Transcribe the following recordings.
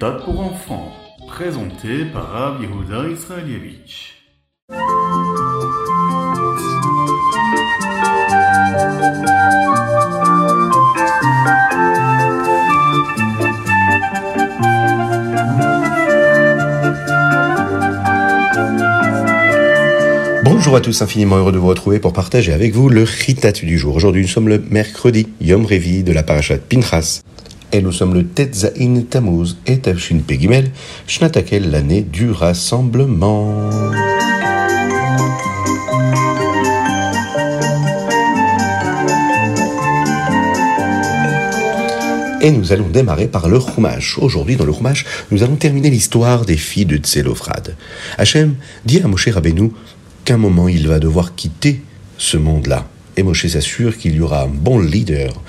Khritat pour enfants, présenté par Rav Israelievich. Bonjour à tous, infiniment heureux de vous retrouver pour partager avec vous le Chitat du jour. Aujourd'hui, nous sommes le mercredi, Yom Revi de la parashat Pinchas. Et nous sommes le Tetzain Tammuz et Tavshin Pegimel, Shnatakel, l'année du rassemblement. Et nous allons démarrer par le Chumash. Aujourd'hui, dans le Chumash, nous allons terminer l'histoire des filles de Tselophrad. Hachem dit à Moshe Rabbeinu qu'un moment il va devoir quitter ce monde-là. Et Moshe s'assure qu'il y aura un bon leader,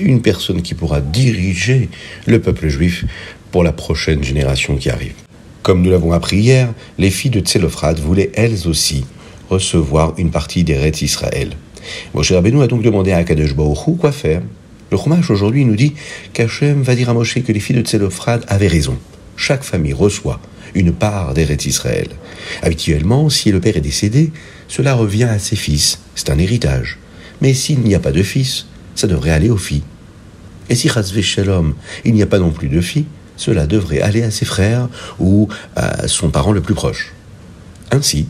une personne qui pourra diriger le peuple juif pour la prochaine génération qui arrive. Comme nous l'avons appris hier, les filles de Tselophrad voulaient elles aussi recevoir une partie des rêves Israël. Moshe Rabbeinu a donc demandé à Akadosh Baruch quoi faire. Le Chumash aujourd'hui nous dit qu'Hachem va dire à Moshe que les filles de Tselophrad avaient raison. Chaque famille reçoit une part d'Eretz Israël. Habituellement, si le père est décédé, cela revient à ses fils. C'est un héritage. Mais s'il n'y a pas de fils, ça devrait aller aux filles. Et si Shalom, il n'y a pas non plus de filles, cela devrait aller à ses frères ou à son parent le plus proche. Ainsi,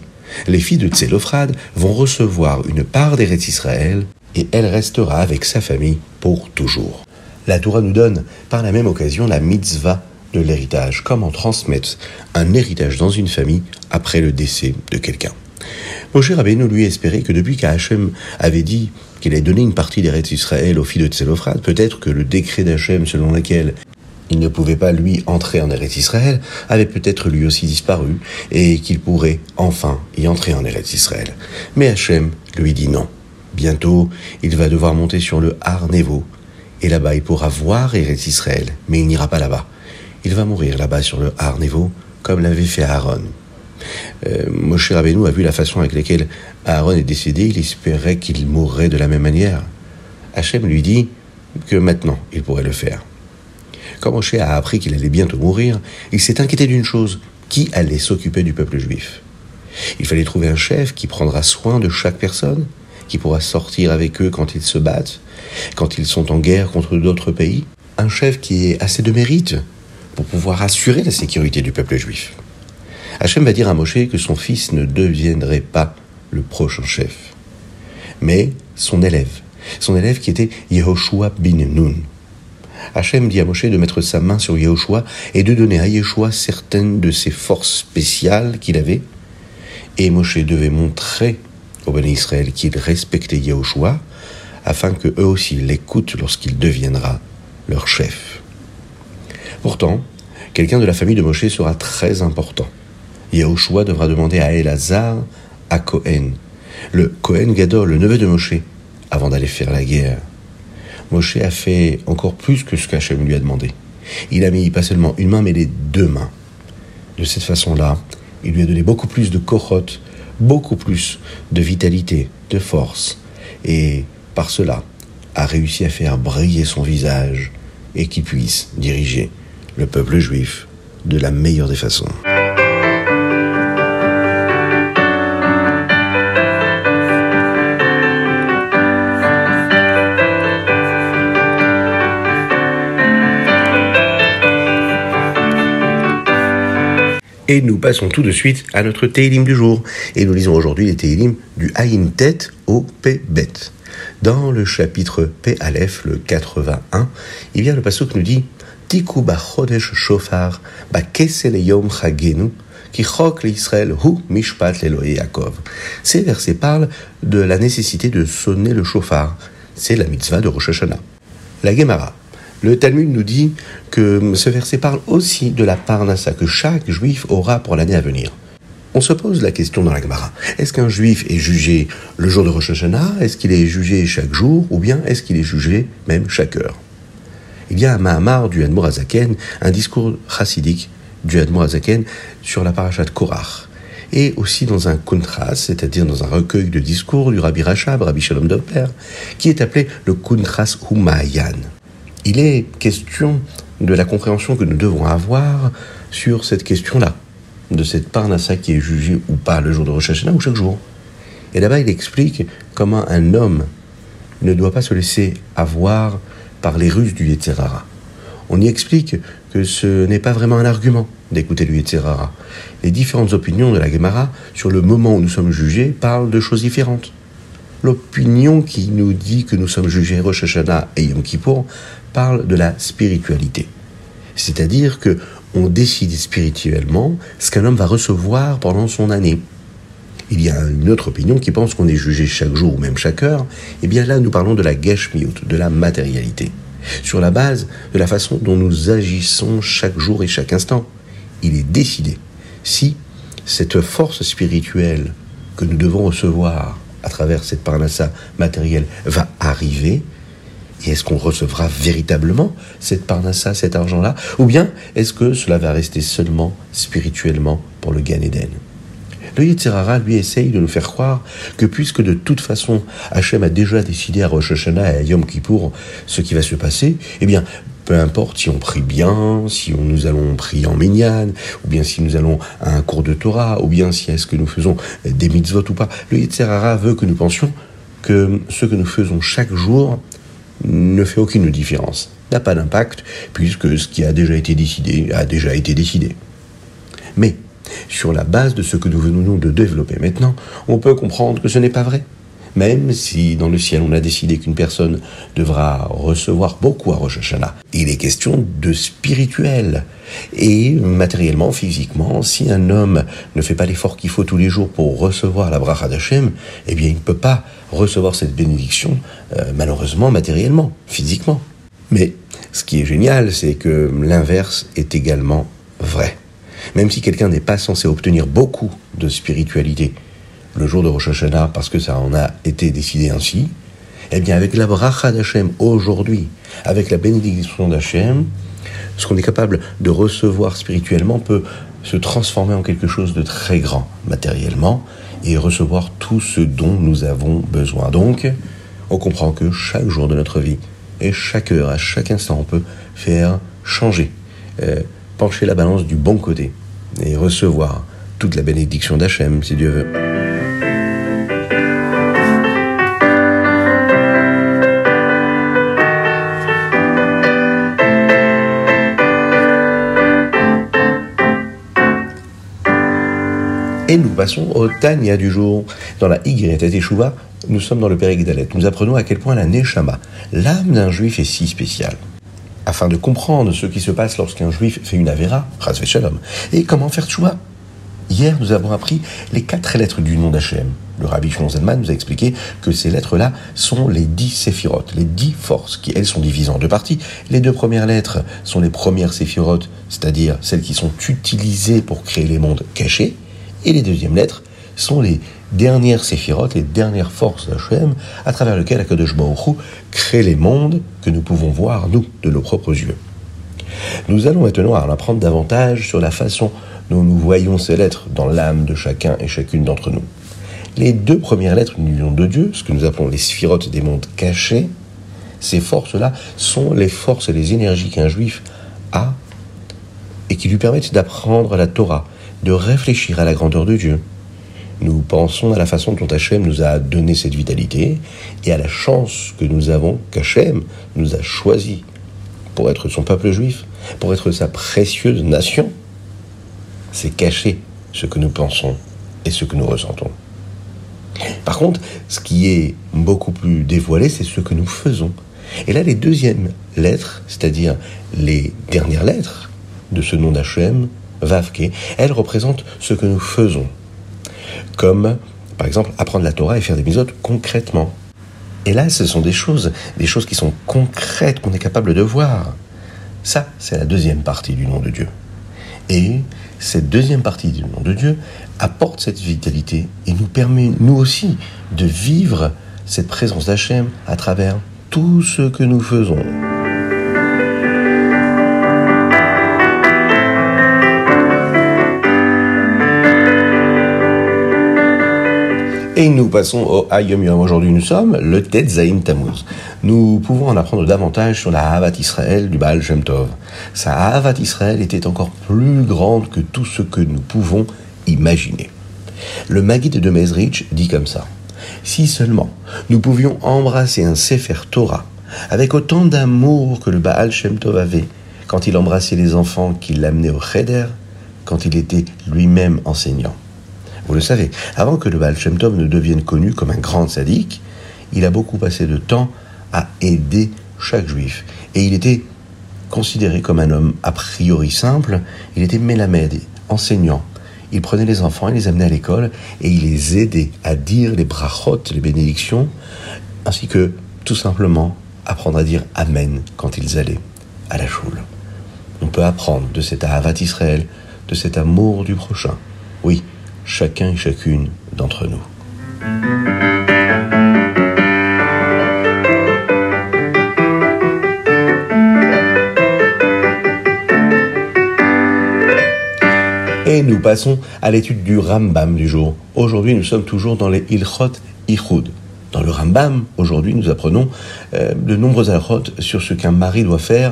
les filles de Tselophrad vont recevoir une part d'Eretz Israël et elle restera avec sa famille pour toujours. La Torah nous donne par la même occasion la mitzvah de l'héritage, comment transmettre un héritage dans une famille après le décès de quelqu'un. Moshe Rabbeinu lui espérait que depuis qu'Hachem avait dit qu'il allait donné une partie des rêves d'Israël aux filles de Tselophrad, peut-être que le décret d'Hachem selon lequel il ne pouvait pas lui entrer en Eretz Israël avait peut-être lui aussi disparu et qu'il pourrait enfin y entrer en Eretz Israël. Mais Hachem lui dit non. Bientôt, il va devoir monter sur le Har Nevo et là-bas il pourra voir Eretz Israël, mais il n'ira pas là-bas. Il va mourir là-bas sur le Har Nevo comme l'avait fait Aaron. Euh, Moshe Rabbeinu a vu la façon avec laquelle Aaron est décédé, il espérait qu'il mourrait de la même manière. Hachem lui dit que maintenant il pourrait le faire. Quand Moshe a appris qu'il allait bientôt mourir, il s'est inquiété d'une chose qui allait s'occuper du peuple juif? Il fallait trouver un chef qui prendra soin de chaque personne, qui pourra sortir avec eux quand ils se battent, quand ils sont en guerre contre d'autres pays. Un chef qui ait assez de mérite pour pouvoir assurer la sécurité du peuple juif. Hachem va dire à Moshe que son fils ne deviendrait pas le prochain chef, mais son élève, son élève qui était Yehoshua bin Nun. Hachem dit à Moshe de mettre sa main sur Yehoshua et de donner à Yehoshua certaines de ses forces spéciales qu'il avait, et Moshe devait montrer au Béni Israël qu'il respectait Yehoshua, afin que eux aussi l'écoutent lorsqu'il deviendra leur chef. Pourtant, quelqu'un de la famille de Moshe sera très important. Yahushua devra demander à Elazar, à Cohen, le Cohen Gadol, le neveu de Moshe, avant d'aller faire la guerre. Moshe a fait encore plus que ce qu'Hachem lui a demandé. Il a mis pas seulement une main, mais les deux mains. De cette façon-là, il lui a donné beaucoup plus de koroth, beaucoup plus de vitalité, de force, et par cela a réussi à faire briller son visage et qu'il puisse diriger le peuple juif de la meilleure des façons. Et nous passons tout de suite à notre Teilim du jour. Et nous lisons aujourd'hui les Teilim du Aïn Tet au P Bet. Dans le chapitre P Aleph, le 81, il y a le passage qui nous dit Tiku chodesh shofar ba yom chagenu chok l'Israël hu mishpat Yaakov. Ces versets parlent de la nécessité de sonner le chauffard. C'est la mitzvah de Rosh Hashanah. La Gemara le Talmud nous dit que ce verset parle aussi de la parnassa que chaque juif aura pour l'année à venir. On se pose la question dans la Gemara. Est-ce qu'un juif est jugé le jour de Rosh Hashanah? Est-ce qu'il est jugé chaque jour? Ou bien est-ce qu'il est jugé même chaque heure? Il y a un Mahamar du Admor Azaken, un discours chassidique du Admor Azaken sur la parashat Korach. Et aussi dans un kuntras, c'est-à-dire dans un recueil de discours du Rabbi Rachab, Rabbi Shalom Doper, qui est appelé le kuntras Humayan il est question de la compréhension que nous devons avoir sur cette question-là, de cette parnassa qui est jugée ou pas le jour de Rosh ou chaque jour. Et là-bas, il explique comment un homme ne doit pas se laisser avoir par les ruses du Yetzerara. On y explique que ce n'est pas vraiment un argument d'écouter le Yetzerara. Les différentes opinions de la Gemara sur le moment où nous sommes jugés parlent de choses différentes. L'opinion qui nous dit que nous sommes jugés Rosh Hashanah et Yom Kippour parle de la spiritualité. C'est-à-dire que on décide spirituellement ce qu'un homme va recevoir pendant son année. Il y a une autre opinion qui pense qu'on est jugé chaque jour ou même chaque heure. Eh bien là, nous parlons de la geshmiut, de la matérialité, sur la base de la façon dont nous agissons chaque jour et chaque instant. Il est décidé si cette force spirituelle que nous devons recevoir à travers cette parnassa matérielle va arriver, et est-ce qu'on recevra véritablement cette parnassa, cet argent-là? Ou bien est-ce que cela va rester seulement spirituellement pour le Gan Eden? Le Yitzhara, lui, essaye de nous faire croire que puisque de toute façon Hachem a déjà décidé à Rosh Hashanah et à Yom Kippour ce qui va se passer, eh bien, peu importe si on prie bien, si nous allons prier en minyan, ou bien si nous allons à un cours de Torah, ou bien si est-ce que nous faisons des mitzvot ou pas, le Yitzhara veut que nous pensions que ce que nous faisons chaque jour ne fait aucune différence, n'a pas d'impact, puisque ce qui a déjà été décidé a déjà été décidé. Mais, sur la base de ce que nous venons de développer maintenant, on peut comprendre que ce n'est pas vrai. Même si dans le ciel on a décidé qu'une personne devra recevoir beaucoup à Rosh Hashanah, il est question de spirituel. Et matériellement, physiquement, si un homme ne fait pas l'effort qu'il faut tous les jours pour recevoir la bracha d'Hachem, eh bien il ne peut pas recevoir cette bénédiction, euh, malheureusement, matériellement, physiquement. Mais ce qui est génial, c'est que l'inverse est également vrai. Même si quelqu'un n'est pas censé obtenir beaucoup de spiritualité le jour de Rosh Hashanah, parce que ça en a été décidé ainsi, eh bien avec la bracha d'Hachem aujourd'hui, avec la bénédiction d'Hachem, ce qu'on est capable de recevoir spirituellement peut se transformer en quelque chose de très grand matériellement et recevoir tout ce dont nous avons besoin. Donc, on comprend que chaque jour de notre vie et chaque heure, à chaque instant, on peut faire changer, euh, pencher la balance du bon côté et recevoir toute la bénédiction d'Hachem, si Dieu veut. Et nous passons au Tania du jour. Dans la Y Teshuva, nous sommes dans le Père Nous apprenons à quel point la Neshama, l'âme d'un juif, est si spéciale afin de comprendre ce qui se passe lorsqu'un juif fait une Avera, Shalom, et comment faire Tchouva. Hier, nous avons appris les quatre lettres du nom d'Hachem. Le rabbi Shimon nous a expliqué que ces lettres-là sont les dix séphirotes, les dix forces, qui elles sont divisées en deux parties. Les deux premières lettres sont les premières séphirotes, c'est-à-dire celles qui sont utilisées pour créer les mondes cachés, et les deuxièmes lettres sont les dernières séphirotes, les dernières forces d'Hachem, à travers lesquelles Akadosh Baruch crée les mondes que nous pouvons voir, nous, de nos propres yeux. Nous allons maintenant en apprendre davantage sur la façon dont nous voyons ces lettres dans l'âme de chacun et chacune d'entre nous. Les deux premières lettres du nom de Dieu, ce que nous appelons les sphirotes des mondes cachés, ces forces-là sont les forces et les énergies qu'un juif a et qui lui permettent d'apprendre la Torah, de réfléchir à la grandeur de Dieu, nous pensons à la façon dont Hachem nous a donné cette vitalité et à la chance que nous avons qu'Hachem nous a choisi pour être son peuple juif, pour être sa précieuse nation. C'est cacher ce que nous pensons et ce que nous ressentons. Par contre, ce qui est beaucoup plus dévoilé, c'est ce que nous faisons. Et là, les deuxièmes lettres, c'est-à-dire les dernières lettres de ce nom d'Hachem, Vavke, elles représentent ce que nous faisons comme par exemple apprendre la Torah et faire des misotes concrètement. Et là, ce sont des choses, des choses qui sont concrètes, qu'on est capable de voir. Ça, c'est la deuxième partie du nom de Dieu. Et cette deuxième partie du nom de Dieu apporte cette vitalité et nous permet, nous aussi, de vivre cette présence d'Hachem à travers tout ce que nous faisons. Et nous passons au Ayom Yom. Aujourd'hui, nous sommes le Tetzaim Tammuz. Nous pouvons en apprendre davantage sur la Havat Israël du Baal Shem Tov. Sa Havat Israël était encore plus grande que tout ce que nous pouvons imaginer. Le Maguide de Mezrich dit comme ça. Si seulement nous pouvions embrasser un Sefer Torah avec autant d'amour que le Baal Shem Tov avait quand il embrassait les enfants qu'il amenait au Cheder, quand il était lui-même enseignant. Vous le savez, avant que le Baal Shem Tov ne devienne connu comme un grand sadique, il a beaucoup passé de temps à aider chaque juif. Et il était considéré comme un homme a priori simple, il était mélamède, enseignant. Il prenait les enfants, il les amenait à l'école et il les aidait à dire les brachot, les bénédictions, ainsi que tout simplement apprendre à dire Amen quand ils allaient à la choule. On peut apprendre de cet Ahavat Israël, de cet amour du prochain. Oui, chacun et chacune d'entre nous. Et nous passons à l'étude du Rambam du jour. Aujourd'hui, nous sommes toujours dans les Ilchot Ichud. Dans le Rambam, aujourd'hui, nous apprenons euh, de nombreux alchot sur ce qu'un mari doit faire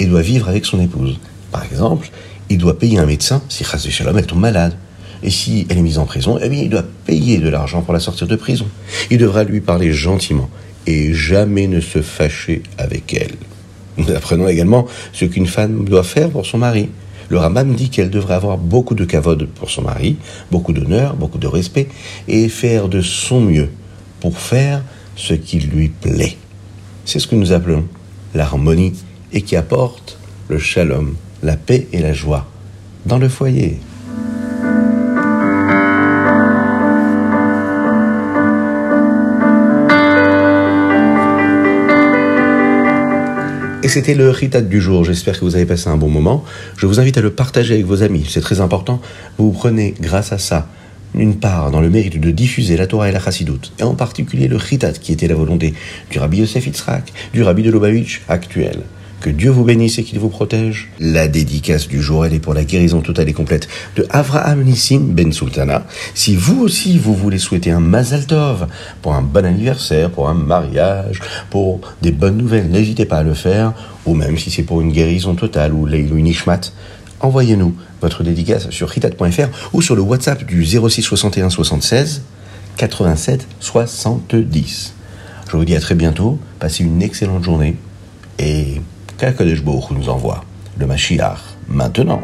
et doit vivre avec son épouse. Par exemple, il doit payer un médecin si Chaz Shalom elle tombe malade. Et si elle est mise en prison, eh bien, il doit payer de l'argent pour la sortir de prison. Il devra lui parler gentiment et jamais ne se fâcher avec elle. Nous apprenons également ce qu'une femme doit faire pour son mari. Le Rambam dit qu'elle devrait avoir beaucoup de kavod pour son mari, beaucoup d'honneur, beaucoup de respect, et faire de son mieux pour faire ce qui lui plaît. C'est ce que nous appelons l'harmonie et qui apporte le shalom, la paix et la joie dans le foyer. Et c'était le ritat du jour. J'espère que vous avez passé un bon moment. Je vous invite à le partager avec vos amis. C'est très important. Vous prenez, grâce à ça, une part dans le mérite de diffuser la Torah et la Chassidoute, et en particulier le Chitat, qui était la volonté du Rabbi Yosef Yitzhak, du Rabbi de Lubavitch actuel. Que Dieu vous bénisse et qu'il vous protège. La dédicace du jour, elle est pour la guérison totale et complète de Avraham Nissim Ben Sultana. Si vous aussi, vous voulez souhaiter un Mazal Tov pour un bon anniversaire, pour un mariage, pour des bonnes nouvelles, n'hésitez pas à le faire. Ou même si c'est pour une guérison totale ou Leilou Nishmat, envoyez-nous votre dédicace sur hitat.fr ou sur le WhatsApp du 06 61 76 87 70. Je vous dis à très bientôt, passez une excellente journée et qu'Akadosh Baruch nous envoie? Le Mashiach maintenant.